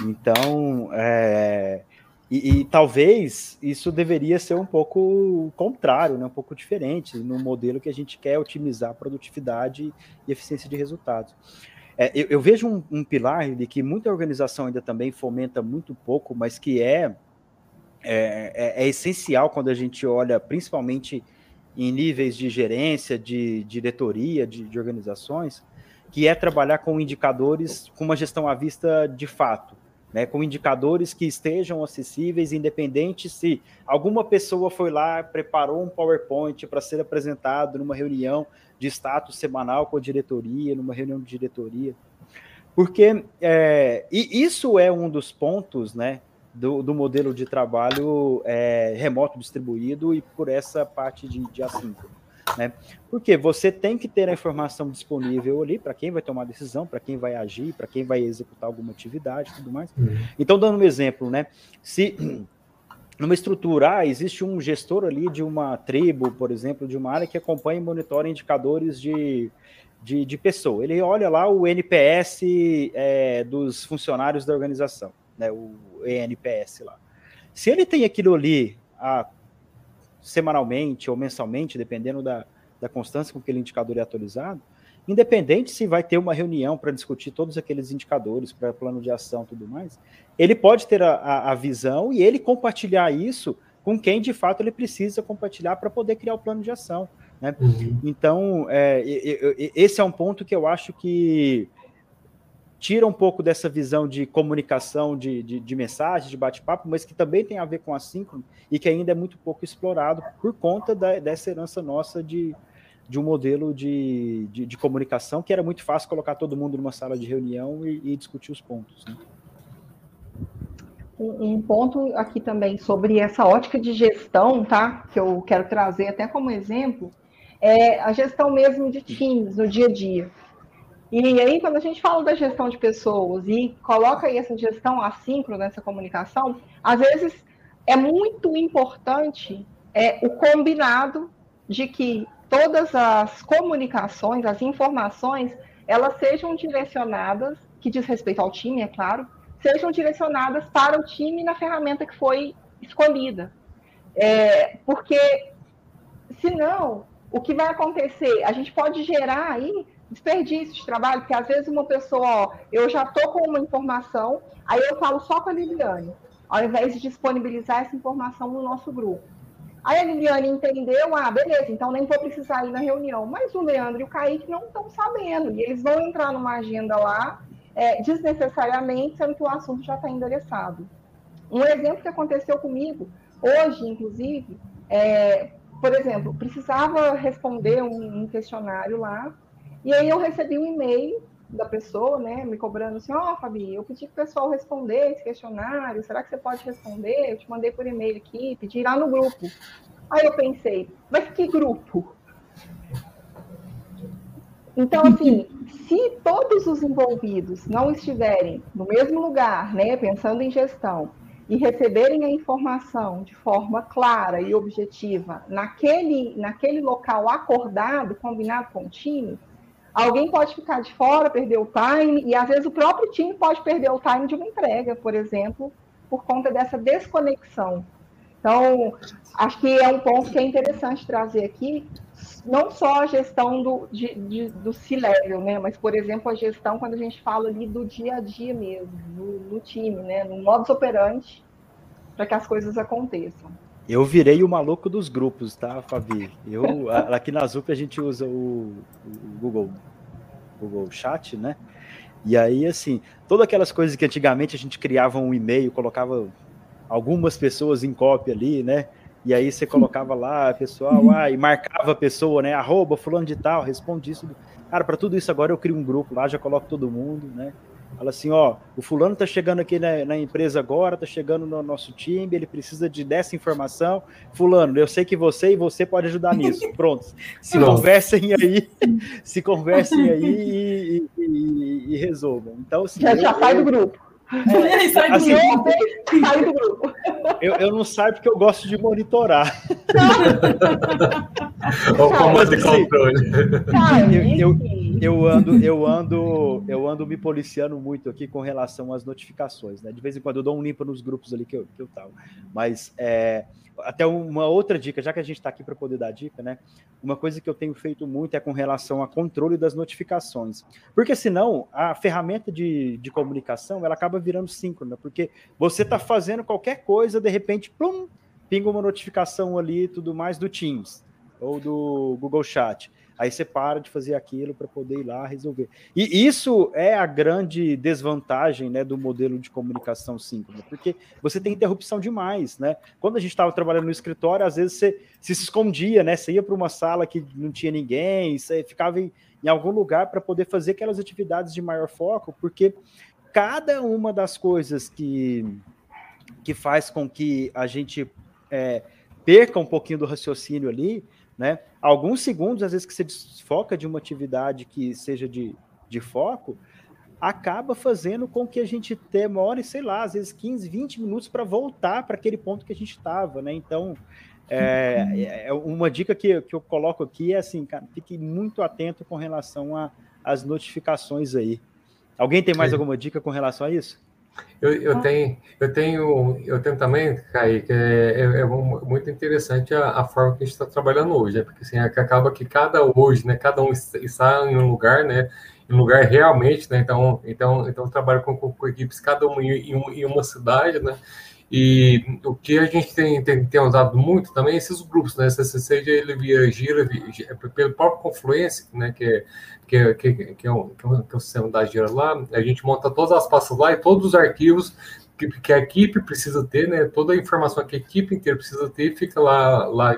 Então, é, e, e, talvez isso deveria ser um pouco contrário, né? um pouco diferente no modelo que a gente quer otimizar a produtividade e eficiência de resultados. É, eu, eu, vejo um, um, pilar de que muita organização ainda também fomenta muito pouco, mas que é, é, é, é essencial quando a gente olha principalmente em níveis de gerência, de diretoria, de, de organizações, que é trabalhar com indicadores, com uma gestão à vista de fato, né, com indicadores que estejam acessíveis, independente se alguma pessoa foi lá, preparou um PowerPoint para ser apresentado numa reunião de status semanal com a diretoria, numa reunião de diretoria. Porque é, e isso é um dos pontos né, do, do modelo de trabalho é, remoto distribuído e por essa parte de, de assíncrono. Né? Porque você tem que ter a informação disponível ali para quem vai tomar decisão, para quem vai agir, para quem vai executar alguma atividade, tudo mais. Uhum. Então, dando um exemplo, né? Se numa estrutura, ah, existe um gestor ali de uma tribo, por exemplo, de uma área que acompanha e monitora indicadores de, de, de pessoa. Ele olha lá o NPS é, dos funcionários da organização, né? O ENPS lá. Se ele tem aquilo ali há semanalmente ou mensalmente, dependendo da, da constância com que aquele indicador é atualizado, independente se vai ter uma reunião para discutir todos aqueles indicadores, para plano de ação e tudo mais, ele pode ter a, a, a, visão e ele compartilhar isso com quem de fato ele precisa compartilhar para poder criar o plano de ação. Né? Uhum. Então, é, esse é um ponto que eu acho que tira um pouco dessa visão de comunicação, de, de, de mensagem, de bate-papo, mas que também tem a ver com assíncrono e que ainda é muito pouco explorado por conta da, dessa herança nossa de, de um modelo de, de, de, comunicação que era muito fácil colocar todo mundo numa sala de reunião e, e discutir os pontos. Né?
Um, um ponto aqui também sobre essa ótica de gestão, tá? Que eu quero trazer até como exemplo, é a gestão mesmo de times no dia a dia. E aí, quando a gente fala da gestão de pessoas e coloca aí essa gestão assíncrona nessa comunicação, às vezes é muito importante é, o combinado de que todas as comunicações, as informações, elas sejam direcionadas, que diz respeito ao time, é claro, sejam direcionadas para o time na ferramenta que foi escolhida. É, porque, senão, o que vai acontecer? A gente pode gerar aí desperdício de trabalho, porque às vezes uma pessoa, ó, eu já estou com uma informação, aí eu falo só com a Liliane, ao invés de disponibilizar essa informação no nosso grupo. Aí a Liliane entendeu, ah, beleza, então nem vou precisar ir na reunião. Mas o Leandro e o Kaique não estão sabendo, e eles vão entrar numa agenda lá, é, desnecessariamente, sendo que o assunto já está endereçado. Um exemplo que aconteceu comigo, hoje, inclusive, é, por exemplo, precisava responder um, um questionário lá, e aí eu recebi um e-mail da pessoa, né, me cobrando assim, ó, oh, Fabi, eu pedi que o pessoal responder esse questionário, será que você pode responder? Eu te mandei por e-mail aqui, pedi lá no grupo. Aí eu pensei, mas que grupo? Então, assim, se todos os envolvidos não estiverem no mesmo lugar, né, pensando em gestão, e receberem a informação de forma clara e objetiva naquele, naquele local acordado, combinado com o time, alguém pode ficar de fora, perder o time, e às vezes o próprio time pode perder o time de uma entrega, por exemplo, por conta dessa desconexão. Então, acho que é um ponto que é interessante trazer aqui, não só a gestão do, de, de, do C-level, né? Mas, por exemplo, a gestão quando a gente fala ali do dia a dia mesmo, no, time, né? No modus operandi, para que as coisas aconteçam.
Eu virei o maluco dos grupos, tá, Fabi? Eu, aqui na Zup a gente usa o, o Google, Google Chat, né? E aí, assim, todas aquelas coisas que antigamente a gente criava um e-mail, colocava algumas pessoas em cópia ali, né? E aí você colocava lá, pessoal, ah, e marcava a pessoa, né? Arroba, fulano de tal, responde isso. Cara, para tudo isso agora eu crio um grupo lá, já coloco todo mundo, né? Fala assim, ó, o fulano tá chegando aqui na, na, empresa agora, tá chegando no nosso time, ele precisa de dessa informação. Fulano, eu sei que você e você pode ajudar nisso. Pronto. Se Pronto. conversem aí, se conversem aí e, e, e, e resolvam. Então, assim,
já, eu, já sai do grupo.
É, sai assim, sai do grupo. Eu, eu não saio porque eu gosto de monitorar.
o comando de controle.
Eu, eu, eu, ando, eu ando, eu ando me policiando muito aqui com relação às notificações, né? De vez em quando eu dou um limpo nos grupos ali que eu, que eu tava. Mas é, até uma outra dica, já que a gente está aqui para poder dar dica, né? Uma coisa que eu tenho feito muito é com relação a controle das notificações. Porque senão a ferramenta de, de comunicação ela acaba virando síncrona, porque você está fazendo qualquer coisa, de repente, plum, pinga uma notificação ali e tudo mais do Teams ou do Google Chat. Aí você para de fazer aquilo para poder ir lá resolver. E isso é a grande desvantagem né, do modelo de comunicação síncrona, porque você tem interrupção demais, né? Quando a gente estava trabalhando no escritório, às vezes você, se escondia, né? Você ia para uma sala que não tinha ninguém, você ficava em, em algum lugar para poder fazer aquelas atividades de maior foco, porque cada uma das coisas que, que faz com que a gente é, perca um pouquinho do raciocínio ali, né? Alguns segundos, às vezes, que você desfoca de uma atividade que seja de, de foco, acaba fazendo com que a gente demore, sei lá, às vezes 15, 20 minutos para voltar para aquele ponto que a gente estava, né? Então, é, é, é, uma dica que, que eu coloco aqui é assim, cara, fique muito atento com relação às notificações aí. Alguém tem mais alguma dica com relação a isso?
Eu, eu, tenho, eu tenho, eu tenho também, Kaique, é, é, é muito interessante a, a, forma que a gente está trabalhando hoje, né? Porque assim, é acaba que cada hoje, né? Cada um está em um lugar, né? Em um lugar realmente, né? Então, então, então eu trabalho com, com, equipes, cada uma em, em, uma cidade, né? E o que a gente tem, tem, tem usado muito também é esses grupos, né? Seja ele via Gira, via, pelo próprio Confluência, né? Que é, que é, que, que, é o, que é o sistema da Gira lá, a gente monta todas as pastas lá e todos os arquivos que, a equipe precisa ter, né? Toda a informação que a equipe inteira precisa ter fica lá, lá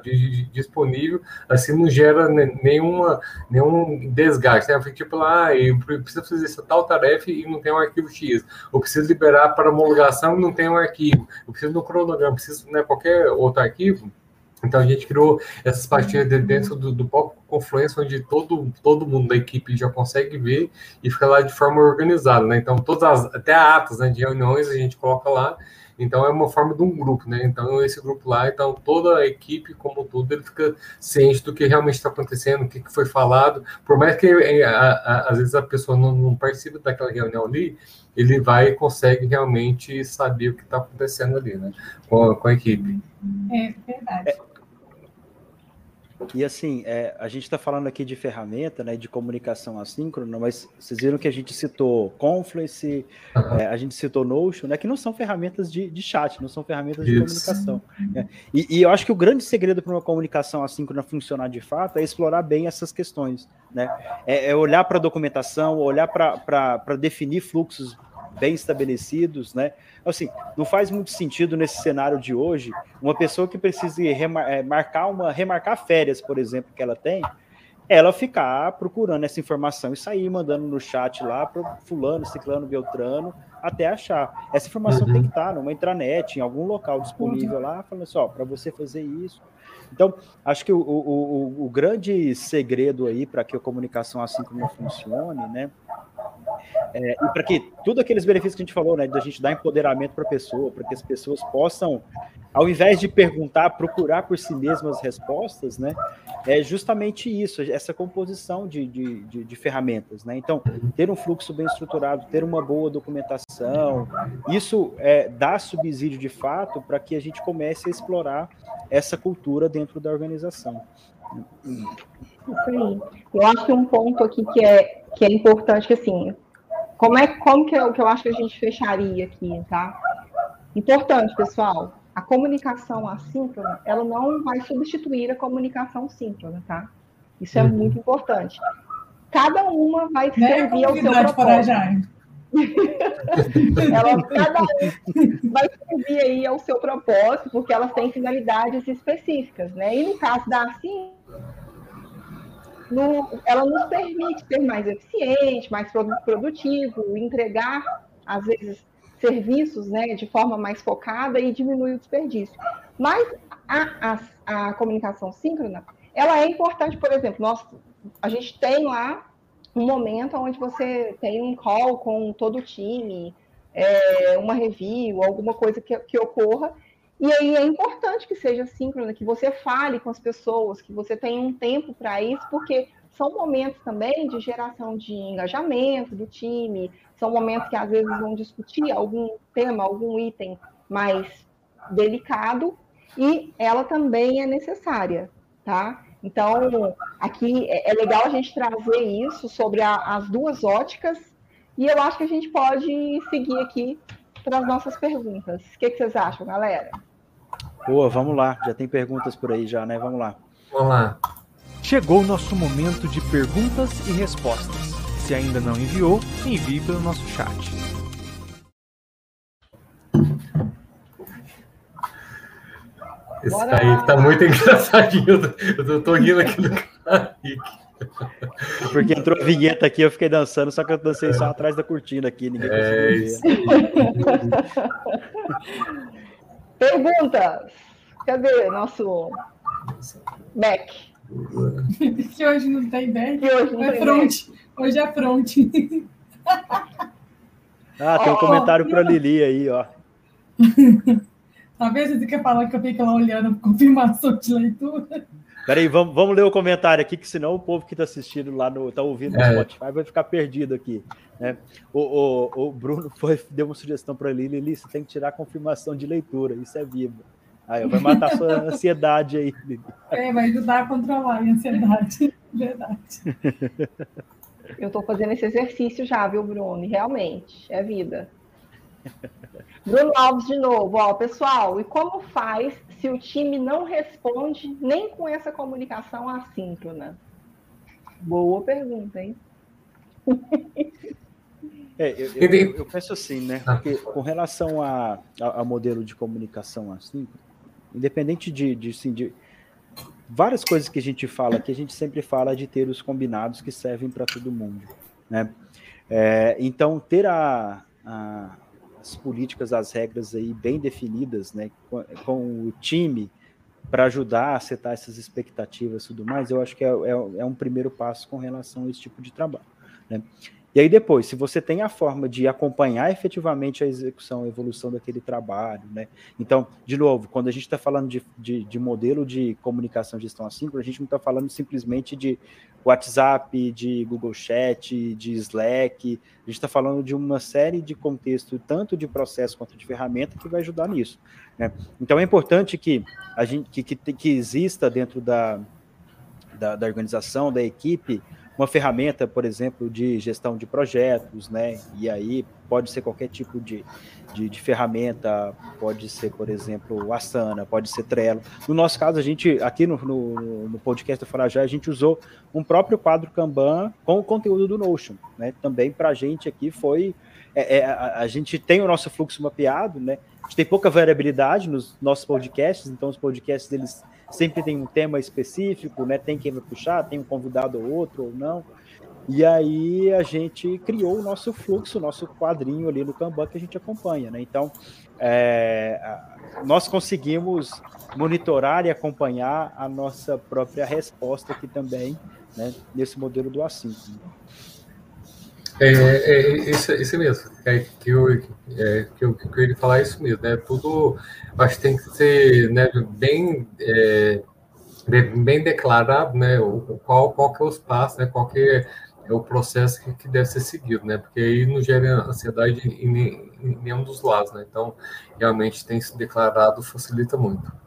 disponível, assim não gera nenhuma, nenhum desgaste, né? Tipo lá, ah, eu preciso fazer essa tal tarefa e não tem um arquivo X, ou preciso liberar para homologação e não tem um arquivo, eu preciso do cronograma, preciso né, qualquer outro arquivo, então a gente criou essas pastinhas de dentro do, do próprio Confluence, onde todo, todo mundo da equipe já consegue ver e fica lá de forma organizada, né? Então todas as, até atas né, de reuniões a gente coloca lá. Então é uma forma de um grupo, né? Então esse grupo lá, então toda a equipe como tudo ele fica ciente do que realmente está acontecendo, o que, que, foi falado. Por mais que é, a, a, às vezes a pessoa não, não participe daquela reunião ali, ele vai e consegue realmente saber o que está acontecendo ali, né? Com, com a equipe.
É verdade. É,
e assim, é, a gente está falando aqui de ferramenta, né, de comunicação assíncrona, mas vocês viram que a gente citou Confluence, uhum. é, a gente citou Notion, né, que não são ferramentas de, de chat, não são ferramentas Isso. de comunicação. Né? E, e, eu acho que o grande segredo para uma comunicação assíncrona funcionar de fato é explorar bem essas questões. Né? É, é olhar para a documentação, olhar para definir fluxos bem estabelecidos, né? Assim, não faz muito sentido nesse cenário de hoje uma pessoa que precise é, marcar uma remarcar férias, por exemplo, que ela tem, ela ficar procurando essa informação e sair mandando no chat lá para fulano, ciclano, beltrano, até achar. Essa informação uhum. tem que estar numa intranet, em algum local disponível lá, falando assim, ó, para você fazer isso. Então, acho que o, o, o, o grande segredo aí para que a comunicação assim como funcione, né, é, e para que tudo aqueles benefícios que a gente falou, né, da gente dar empoderamento para a pessoa, para que as pessoas possam ao invés de perguntar, procurar por si mesmo as respostas, né? É justamente isso, essa composição de, de, de, de ferramentas, né? Então, ter um fluxo bem estruturado, ter uma boa documentação, isso é, dá subsídio de fato para que a gente comece a explorar essa cultura dentro da organização.
Isso aí. Eu acho que um ponto aqui que é, que é importante, que assim, como é como que, é, que eu acho que a gente fecharia aqui, tá? Importante, pessoal, a comunicação assíncrona, ela não vai substituir a comunicação síncrona, tá? Isso é uhum. muito importante. Cada uma vai né? servir ao seu propósito. ela, cada um vai servir aí ao seu propósito, porque elas têm finalidades específicas, né? E no caso da assim, no, ela nos permite ser mais eficiente, mais produtivo, entregar, às vezes, serviços né, de forma mais focada e diminuir o desperdício. Mas a, a, a comunicação síncrona, ela é importante, por exemplo, nós, a gente tem lá um momento onde você tem um call com todo o time, é, uma review, alguma coisa que, que ocorra, e aí é importante que seja síncrona, que você fale com as pessoas, que você tenha um tempo para isso, porque são momentos também de geração de engajamento do time, são momentos que às vezes vão discutir algum tema, algum item mais delicado, e ela também é necessária, tá? Então, aqui é, é legal a gente trazer isso sobre a, as duas óticas, e eu acho que a gente pode seguir aqui para as nossas perguntas. O que, que vocês acham, galera?
Boa, vamos lá. Já tem perguntas por aí já, né? Vamos lá.
Vamos lá.
Chegou o nosso momento de perguntas e respostas. Se ainda não enviou, envie pelo nosso chat.
Esse Bora aí tá muito engraçadinho. Eu tô rindo aqui do Kaique.
Porque entrou a vinheta aqui, eu fiquei dançando, só que eu dancei só atrás da cortina aqui, ninguém
é isso.
Perguntas. Cadê nosso back?
que hoje não tem back. Que hoje não é tem front. Back. Hoje é front.
ah, tem um oh, comentário para Lili aí, ó.
Talvez você quer falar que eu fico lá olhando confirmação de leitura.
Peraí, vamos, vamos ler o comentário aqui, que senão o povo que está assistindo lá no. está ouvindo no é. Spotify vai ficar perdido aqui. Né? O, o, o Bruno foi, deu uma sugestão para ele, Lili, você tem que tirar a confirmação de leitura, isso é vivo. Aí vai matar a sua ansiedade aí. Lili.
É, vai ajudar a controlar a ansiedade. Verdade.
Eu estou fazendo esse exercício já, viu, Bruno? Realmente, é vida. Bruno Alves de novo, ó, pessoal, e como faz se o time não responde nem com essa comunicação assíncrona? Boa pergunta, hein?
É, eu, eu, eu, penso assim, né? Porque com relação a, a, a modelo de comunicação assíncrona, independente de, de, assim, de várias coisas que a gente fala que a gente sempre fala de ter os combinados que servem para todo mundo, né? É, então ter a, a, as políticas, as regras aí bem definidas, né, com, com o time para ajudar a setar essas expectativas e tudo mais, eu acho que é, é, é, um primeiro passo com relação a esse tipo de trabalho. Né? E aí depois, se você tem a forma de acompanhar efetivamente a execução, a evolução daquele trabalho, né? Então, de novo, quando a gente está falando de, de, de, modelo de comunicação gestão assíncrona, a gente não está falando simplesmente de WhatsApp, de Google Chat, de Slack, a gente está falando de uma série de contextos, tanto de processo quanto de ferramenta, que vai ajudar nisso. Né? Então, é importante que, a gente, que, que, que exista dentro da, da, da organização, da equipe, uma ferramenta, por exemplo, de gestão de projetos, né? E aí pode ser qualquer tipo de, de, de, ferramenta, pode ser, por exemplo, Asana, pode ser Trello. No nosso caso, a gente, aqui no, no, no podcast da Forajá, a gente usou um próprio quadro Kanban com o conteúdo do Notion, né? Também para a gente aqui foi. É, é, a, a, gente tem o nosso fluxo mapeado, né? A gente tem pouca variabilidade nos nossos podcasts, então os podcasts eles sempre tem um tema específico, né? Tem quem vai puxar, tem um convidado ou outro ou não. E aí a gente criou o nosso fluxo, o nosso quadrinho ali no Kanban que a gente acompanha, né? Então, é, nós conseguimos monitorar e acompanhar a nossa própria resposta aqui também, né? Nesse modelo do assíncrono.
É, é, isso, isso mesmo. É, que, eu, é, que, eu, que eu queria falar isso mesmo, né? Tudo acho que tem que ser né, bem, é, bem declarado, né? O, qual, qual que é os passos, né? Qual que é, é o processo que, que, deve ser seguido, né? Porque aí não gera ansiedade em, em nenhum dos lados, né? Então, realmente tem se declarado facilita muito.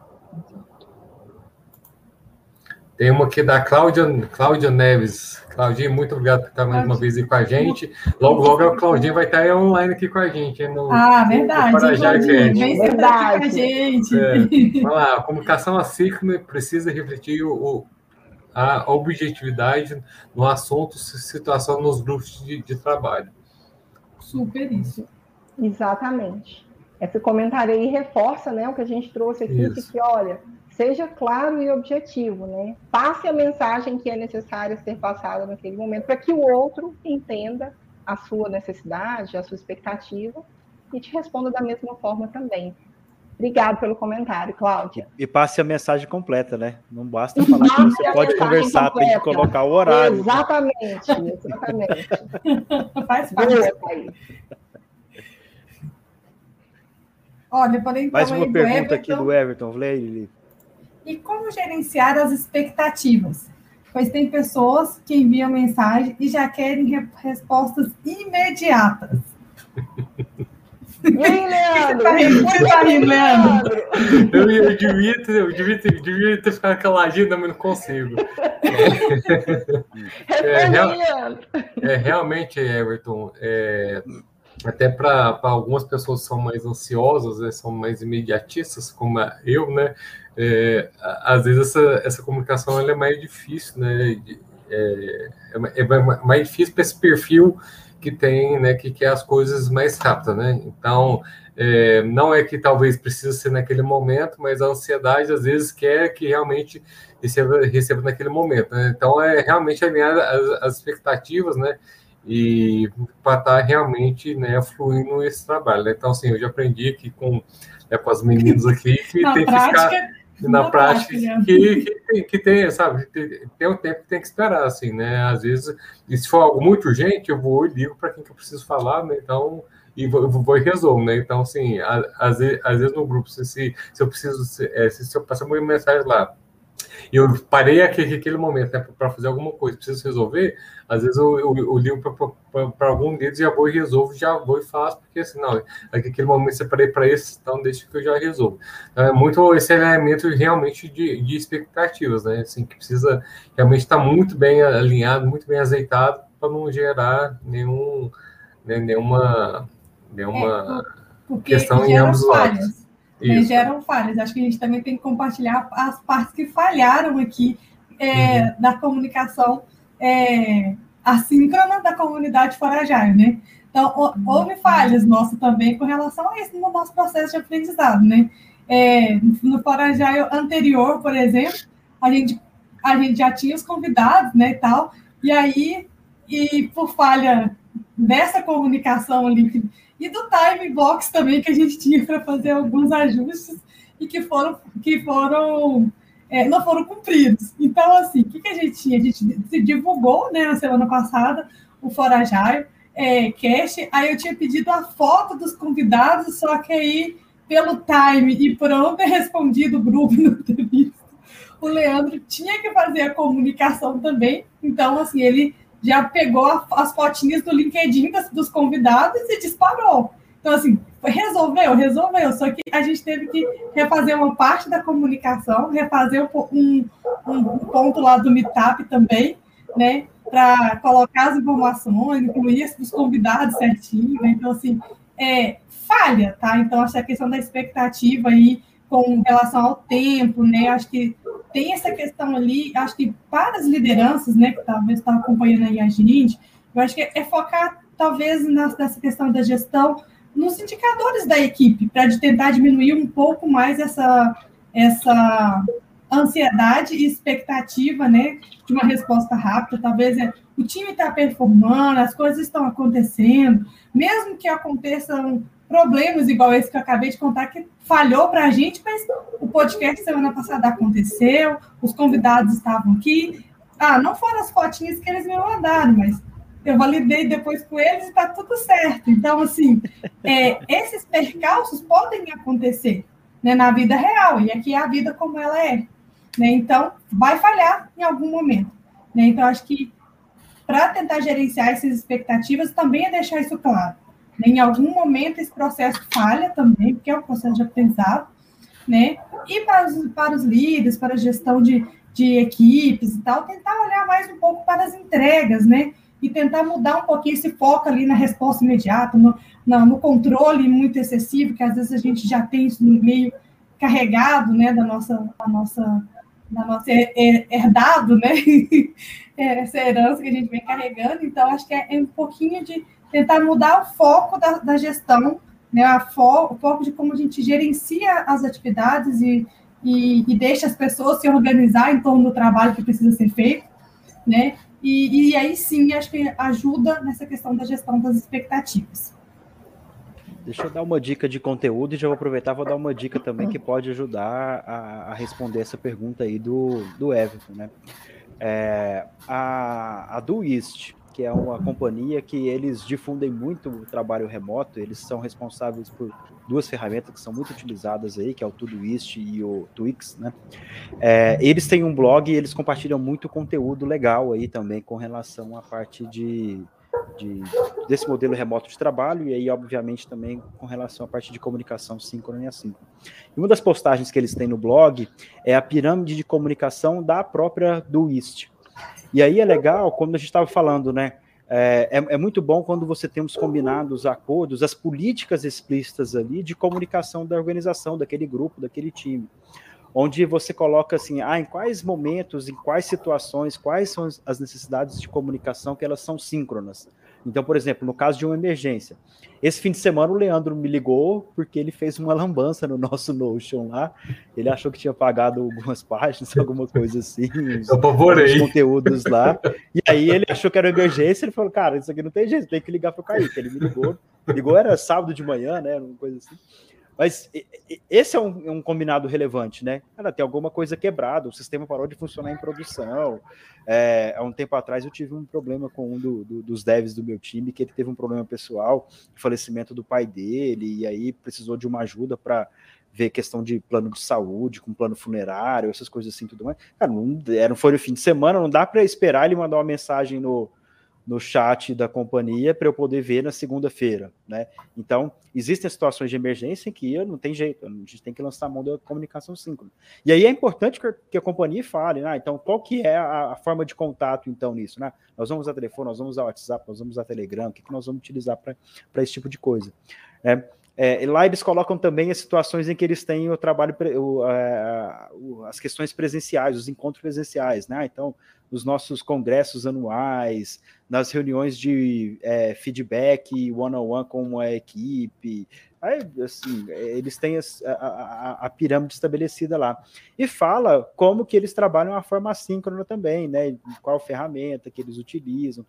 Tem uma aqui da Cláudia, Cláudia Neves. Claudinha, muito obrigado por estar mais uma vez aí com a gente. Logo, logo a Claudinha vai estar online aqui com a gente.
No, ah, verdade. No Parajá Vem verdade. com a gente.
É, vamos lá, a comunicação assíncrona precisa refletir o, a objetividade no assunto, situação nos grupos de, de trabalho.
Super isso.
Exatamente. Esse comentário aí reforça né, o que a gente trouxe aqui, isso. que olha, seja claro e objetivo, né? Passe a mensagem que é necessária ser passada naquele momento, para que o outro entenda a sua necessidade, a sua expectativa e te responda da mesma forma também. Obrigado pelo comentário, Cláudia.
E, passe a mensagem completa, né? Não basta falar que você pode conversar, completa. tem que colocar o horário.
Exatamente, exatamente. Faz parte.
Olha, porém,
Mais uma pergunta aqui do Everton, Lili.
E como gerenciar as expectativas? Pois tem pessoas que enviam mensagem e já querem re respostas imediatas.
Você
tá rindo, Leandro? Eu, eu, devia ter, eu devia ter, devia ter ficado caladinho, mas não consigo. É, é, é, realmente, Everton, é, até para algumas pessoas que são mais ansiosas, né, são mais imediatistas, como eu, né? É, às vezes essa, essa comunicação é mais difícil, né? É, é, é mais difícil para esse perfil que tem, né? Que quer as coisas mais rápidas, né? Então, é, não é que talvez precise ser naquele momento, mas a ansiedade às vezes quer que realmente receba, receba naquele momento. Né? Então, é realmente alinhar as, as expectativas, né? e para estar tá realmente né, fluindo esse trabalho. Né? Então, assim, eu já aprendi aqui com, né, com as meninas aqui que
na
tem
prática,
que ficar na, na prática, prática que, que, que, tem, sabe, tem, tem um tempo que tem que esperar, assim, né? Às vezes, e se for algo muito urgente, eu vou e ligo para quem que eu preciso falar, né? Então, e vou, vou e resolvo, né? Então, assim, às vezes, às vezes no grupo, se, se, se eu preciso, se, é, se eu passar uma mensagem lá, e eu parei aquele, aquele momento né, para fazer alguma coisa, preciso resolver, às vezes eu, eu, eu ligo para algum deles, já vou e resolvo, já vou e faço, porque assim, não, aquele momento separei para esse, então deixa que eu já resolvo. Então, é muito esse elemento realmente de, de expectativas, né? Assim, que precisa realmente estar tá muito bem alinhado, muito bem azeitado, para não gerar nenhum, né, nenhuma, nenhuma é, questão em ambos os lados
né, geram falhas. Acho que a gente também tem que compartilhar as partes que falharam aqui é, uhum. da comunicação é, assíncrona da comunidade forajária, né? Então, houve falhas nossas também com relação a isso no nosso processo de aprendizado, né? É, no forajário anterior, por exemplo, a gente, a gente já tinha os convidados, né, e tal, e aí, e por falha dessa comunicação ali, e do time box também que a gente tinha para fazer alguns ajustes e que foram que foram é, não foram cumpridos. Então, assim, o que, que a gente tinha? A gente se divulgou né, na semana passada o Forajaio é, Cash, aí eu tinha pedido a foto dos convidados, só que aí, pelo time e por não ter respondido o grupo no entrevista, o Leandro tinha que fazer a comunicação também. Então, assim, ele já pegou as fotinhas do LinkedIn dos convidados e disparou. Então, assim, resolveu, resolveu. Só que a gente teve que refazer uma parte da comunicação, refazer um, um, um ponto lá do Meetup também, né? Para colocar as informações, incluir os convidados certinho. Né? Então, assim, é, falha, tá? Então, acho que a questão da expectativa aí com relação ao tempo, né? Acho que tem essa questão ali, acho que para as lideranças, né, que talvez está acompanhando aí a gente, eu acho que é focar talvez nessa questão da gestão nos indicadores da equipe, para tentar diminuir um pouco mais essa, essa ansiedade e expectativa, né, de uma resposta rápida. Talvez é, o time está performando, as coisas estão acontecendo, mesmo que aconteçam problemas igual esse que eu acabei de contar, que falhou para a gente, mas o podcast semana passada aconteceu, os convidados estavam aqui. Ah, não foram as fotinhas que eles me mandaram, mas eu validei depois com eles e está tudo certo. Então, assim, é, esses percalços podem acontecer né, na vida real, e aqui é a vida como ela é. Né? Então, vai falhar em algum momento. Né? Então, acho que para tentar gerenciar essas expectativas, também é deixar isso claro. Em algum momento, esse processo falha também, porque é um processo de aprendizado, né? E para os, para os líderes, para a gestão de, de equipes e tal, tentar olhar mais um pouco para as entregas, né? E tentar mudar um pouquinho esse foco ali na resposta imediata, no, no, no controle muito excessivo, que às vezes a gente já tem isso meio carregado, né, da nossa, da nossa, da nossa herdado, né, essa herança que a gente vem carregando. Então, acho que é, é um pouquinho de tentar mudar o foco da, da gestão, né, fo, o foco de como a gente gerencia as atividades e, e, e, deixa as pessoas se organizar em torno do trabalho que precisa ser feito, né? E, e aí sim, acho que ajuda nessa questão da gestão das expectativas.
Deixa eu dar uma dica de conteúdo e já vou aproveitar vou dar uma dica também que pode ajudar a, a responder essa pergunta aí do, do Everton, né? É, a, a do East, que é uma companhia que eles difundem muito o trabalho remoto, eles são responsáveis por duas ferramentas que são muito utilizadas aí, que é o Todoist e o Twix, né? É, eles têm um blog e eles compartilham muito conteúdo legal aí também com relação à parte de, de, desse modelo remoto de trabalho e aí, obviamente, também com relação à parte de comunicação síncrona e assíncrona. E uma das postagens que eles têm no blog é a pirâmide de comunicação da própria Doist. E aí é legal, como a gente estava falando, né? É, é, é, muito bom quando você tem os combinados, acordos, as políticas explícitas ali de comunicação da organização, daquele grupo, daquele time. Onde você coloca assim, ah, em quais momentos, em quais situações, quais são as necessidades de comunicação que elas são síncronas. Então, por exemplo, no caso de uma emergência, esse fim de semana o Leandro me ligou porque ele fez uma lambança no nosso Notion lá. Ele achou que tinha pagado algumas páginas, alguma coisa assim, uns, uns conteúdos lá. E aí ele achou que era emergência. Ele falou: Cara, isso aqui não tem jeito, tem que ligar para o Kaique. Ele me ligou, ligou, era sábado de manhã, né? Uma coisa assim. Mas esse é um, um, combinado relevante, né? Cara, tem alguma coisa quebrada, o sistema parou de funcionar em produção. É, há um tempo atrás eu tive um problema com um do, do, dos devs do meu time, que ele teve um problema pessoal, falecimento do pai dele, e aí precisou de uma ajuda para ver questão de plano de saúde, com plano funerário, essas coisas assim, tudo mais. Cara, não, era, foi no fim de semana, não dá para esperar ele mandar uma mensagem no, no chat da companhia para eu poder ver na segunda-feira, né? Então, existem situações de emergência em que não tem jeito, a gente tem que lançar a mão da comunicação síncrona. E aí é importante que a companhia fale, né? Então, qual que é a, a, forma de contato, então, nisso, né? Nós vamos usar telefone, nós vamos usar WhatsApp, nós vamos usar Telegram, o que, que nós vamos utilizar para esse tipo de coisa, né? É, lá eles colocam também as situações em que eles têm o trabalho, o, é, o, as questões presenciais, os encontros presenciais, né? Então, nos nossos congressos anuais, nas reuniões de é, feedback one-on-one com a equipe. Aí, assim, eles têm a, a, a, pirâmide estabelecida lá. E fala como que eles trabalham a forma assíncrona também, né? Qual ferramenta que eles utilizam.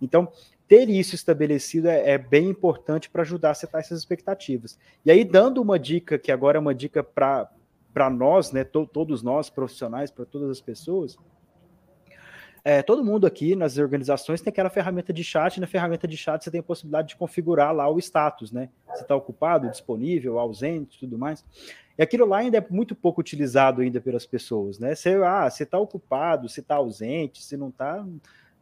Então, ter isso estabelecido é, é bem importante para ajudar a setar essas expectativas. E aí, dando uma dica, que agora é uma dica para nós, né? todos nós, profissionais, para todas as pessoas, é, todo mundo aqui nas organizações tem aquela ferramenta de chat, na ferramenta de chat você tem a possibilidade de configurar lá o status, né? Se está ocupado, disponível, ausente, tudo mais. E aquilo lá ainda é muito pouco utilizado ainda pelas pessoas, né? Se, ah, se está ocupado, se está ausente, se não está,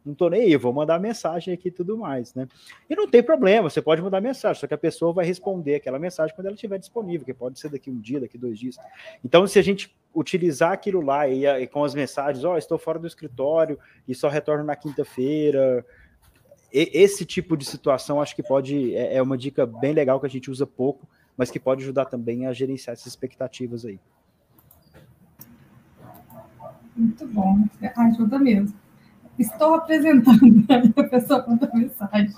não tô nem aí, vou mandar mensagem aqui e tudo mais, né? E não tem problema, você pode mandar mensagem, só que a pessoa vai responder aquela mensagem quando ela estiver disponível, que pode ser daqui um dia, daqui dois dias. Então, se a gente utilizar aquilo lá e, e com as mensagens, ó, oh, estou fora do escritório e só retorno na quinta-feira, esse tipo de situação acho que pode, é, é uma dica bem legal que a gente usa pouco, mas que pode ajudar também a gerenciar essas expectativas aí.
Muito bom, ajuda mesmo. Estou apresentando, a pessoa manda mensagem.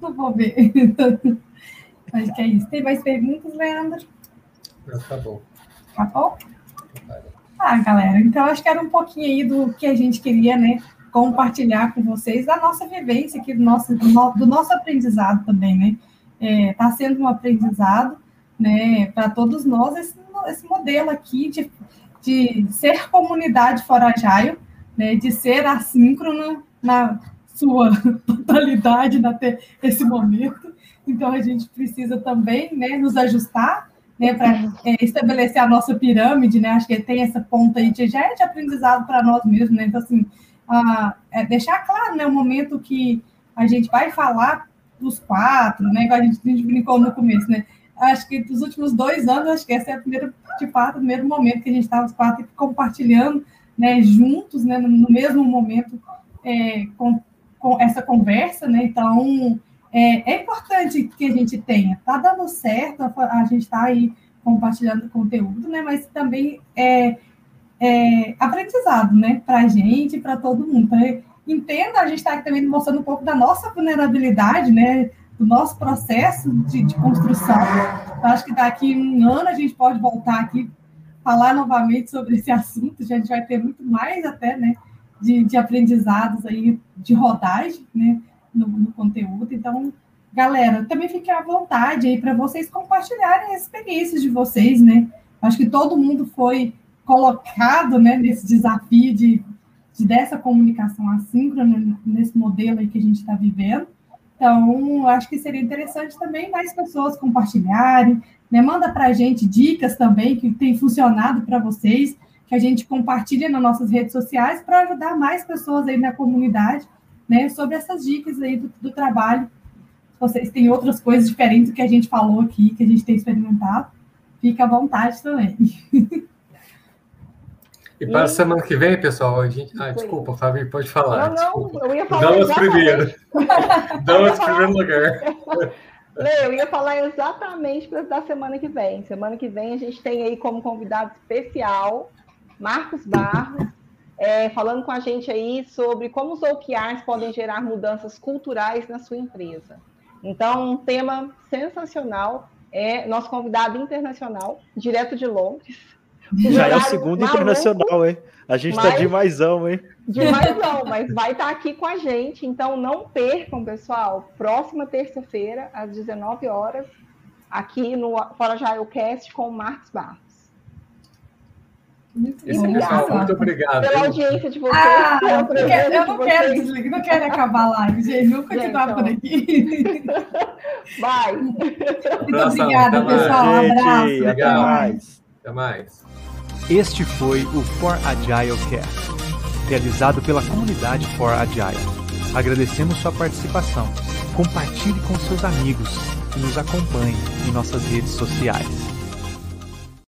Não vou ver. Acho que é isso. Tem mais perguntas, Leandro?
Não, tá bom.
Tá bom? Ah, galera, então acho que era um pouquinho aí do que a gente queria, né? Compartilhar com vocês da nossa vivência aqui, do nosso, do nosso aprendizado também, né? Está é, sendo um aprendizado, né, para todos nós, esse, esse modelo aqui de, de ser comunidade fora Agile, né, de ser assíncrono, na, sua totalidade até esse momento. Então a gente precisa também né, nos ajustar né, para é, estabelecer a nossa pirâmide, né? Acho que tem essa ponta aí de, já é de aprendizado para nós mesmos, né? Então, assim, a, é deixar claro, né, o momento que a gente vai falar dos quatro, né? Igual a gente, a gente brincou no começo, né? Acho que dos últimos dois anos, acho que esse é o primeiro, de fato, o primeiro momento que a gente estava os quatro compartilhando, né, juntos, né, no mesmo momento, é, com, com essa conversa, né? Então, é, é importante que a gente tenha. Está dando certo, a, gente está aí compartilhando conteúdo, né? Mas também é, é aprendizado, né? Para a gente, para todo mundo. Pra, entenda, a gente está também mostrando um pouco da nossa vulnerabilidade, né? Do nosso processo de, de construção. Então, acho que daqui um ano a gente pode voltar aqui falar novamente sobre esse assunto. A gente vai ter muito mais até, né? De, de aprendizados aí de rodagem, né? no, no conteúdo. Então, galera, também fique à vontade aí para vocês compartilharem as experiências de vocês, né? Acho que todo mundo foi colocado né, nesse desafio de, de dessa comunicação assíncrona, nesse modelo aí que a gente está vivendo. Então, acho que seria interessante também mais pessoas compartilharem, né? Manda para a gente dicas também que tem funcionado para vocês, que a gente compartilha nas nossas redes sociais para ajudar mais pessoas aí na comunidade né, sobre essas dicas aí do, do trabalho. Se vocês têm outras coisas diferentes do que a gente falou aqui, que a gente tem experimentado, fica à vontade também.
E para a semana que vem, pessoal, a gente. Ah, desculpa, Fabi, pode falar.
Não,
desculpa.
não, eu ia falar.
Damas primeiro. Damas primeiro lugar.
Lê, eu ia falar exatamente da semana que vem. Semana que vem a gente tem aí como convidado especial Marcos Barros, é, falando com a gente aí sobre como os OKRs podem gerar mudanças culturais na sua empresa. Então, um tema sensacional é nosso convidado internacional, direto de Londres.
Já é o segundo maluco, internacional, hein? A gente está de maisão, hein?
De maisão, mas vai estar tá aqui com a gente. Então, não percam, pessoal. Próxima terça-feira, às 19 horas, aqui no Fora Jailcast com o Marcos Barros.
Muito obrigado. Muito obrigado.
Pela audiência de vocês.
Ah, eu não quero, eu não quero desligar, não quero acabar a live, gente. Vamos continuar gente, por aqui.
Vai.
Muito obrigada, pessoal. Um abraço.
Gente, até mais.
Até mais.
Este foi o For Agile Cast, realizado pela comunidade For Agile. Agradecemos sua participação. Compartilhe com seus amigos e nos acompanhe em nossas redes sociais.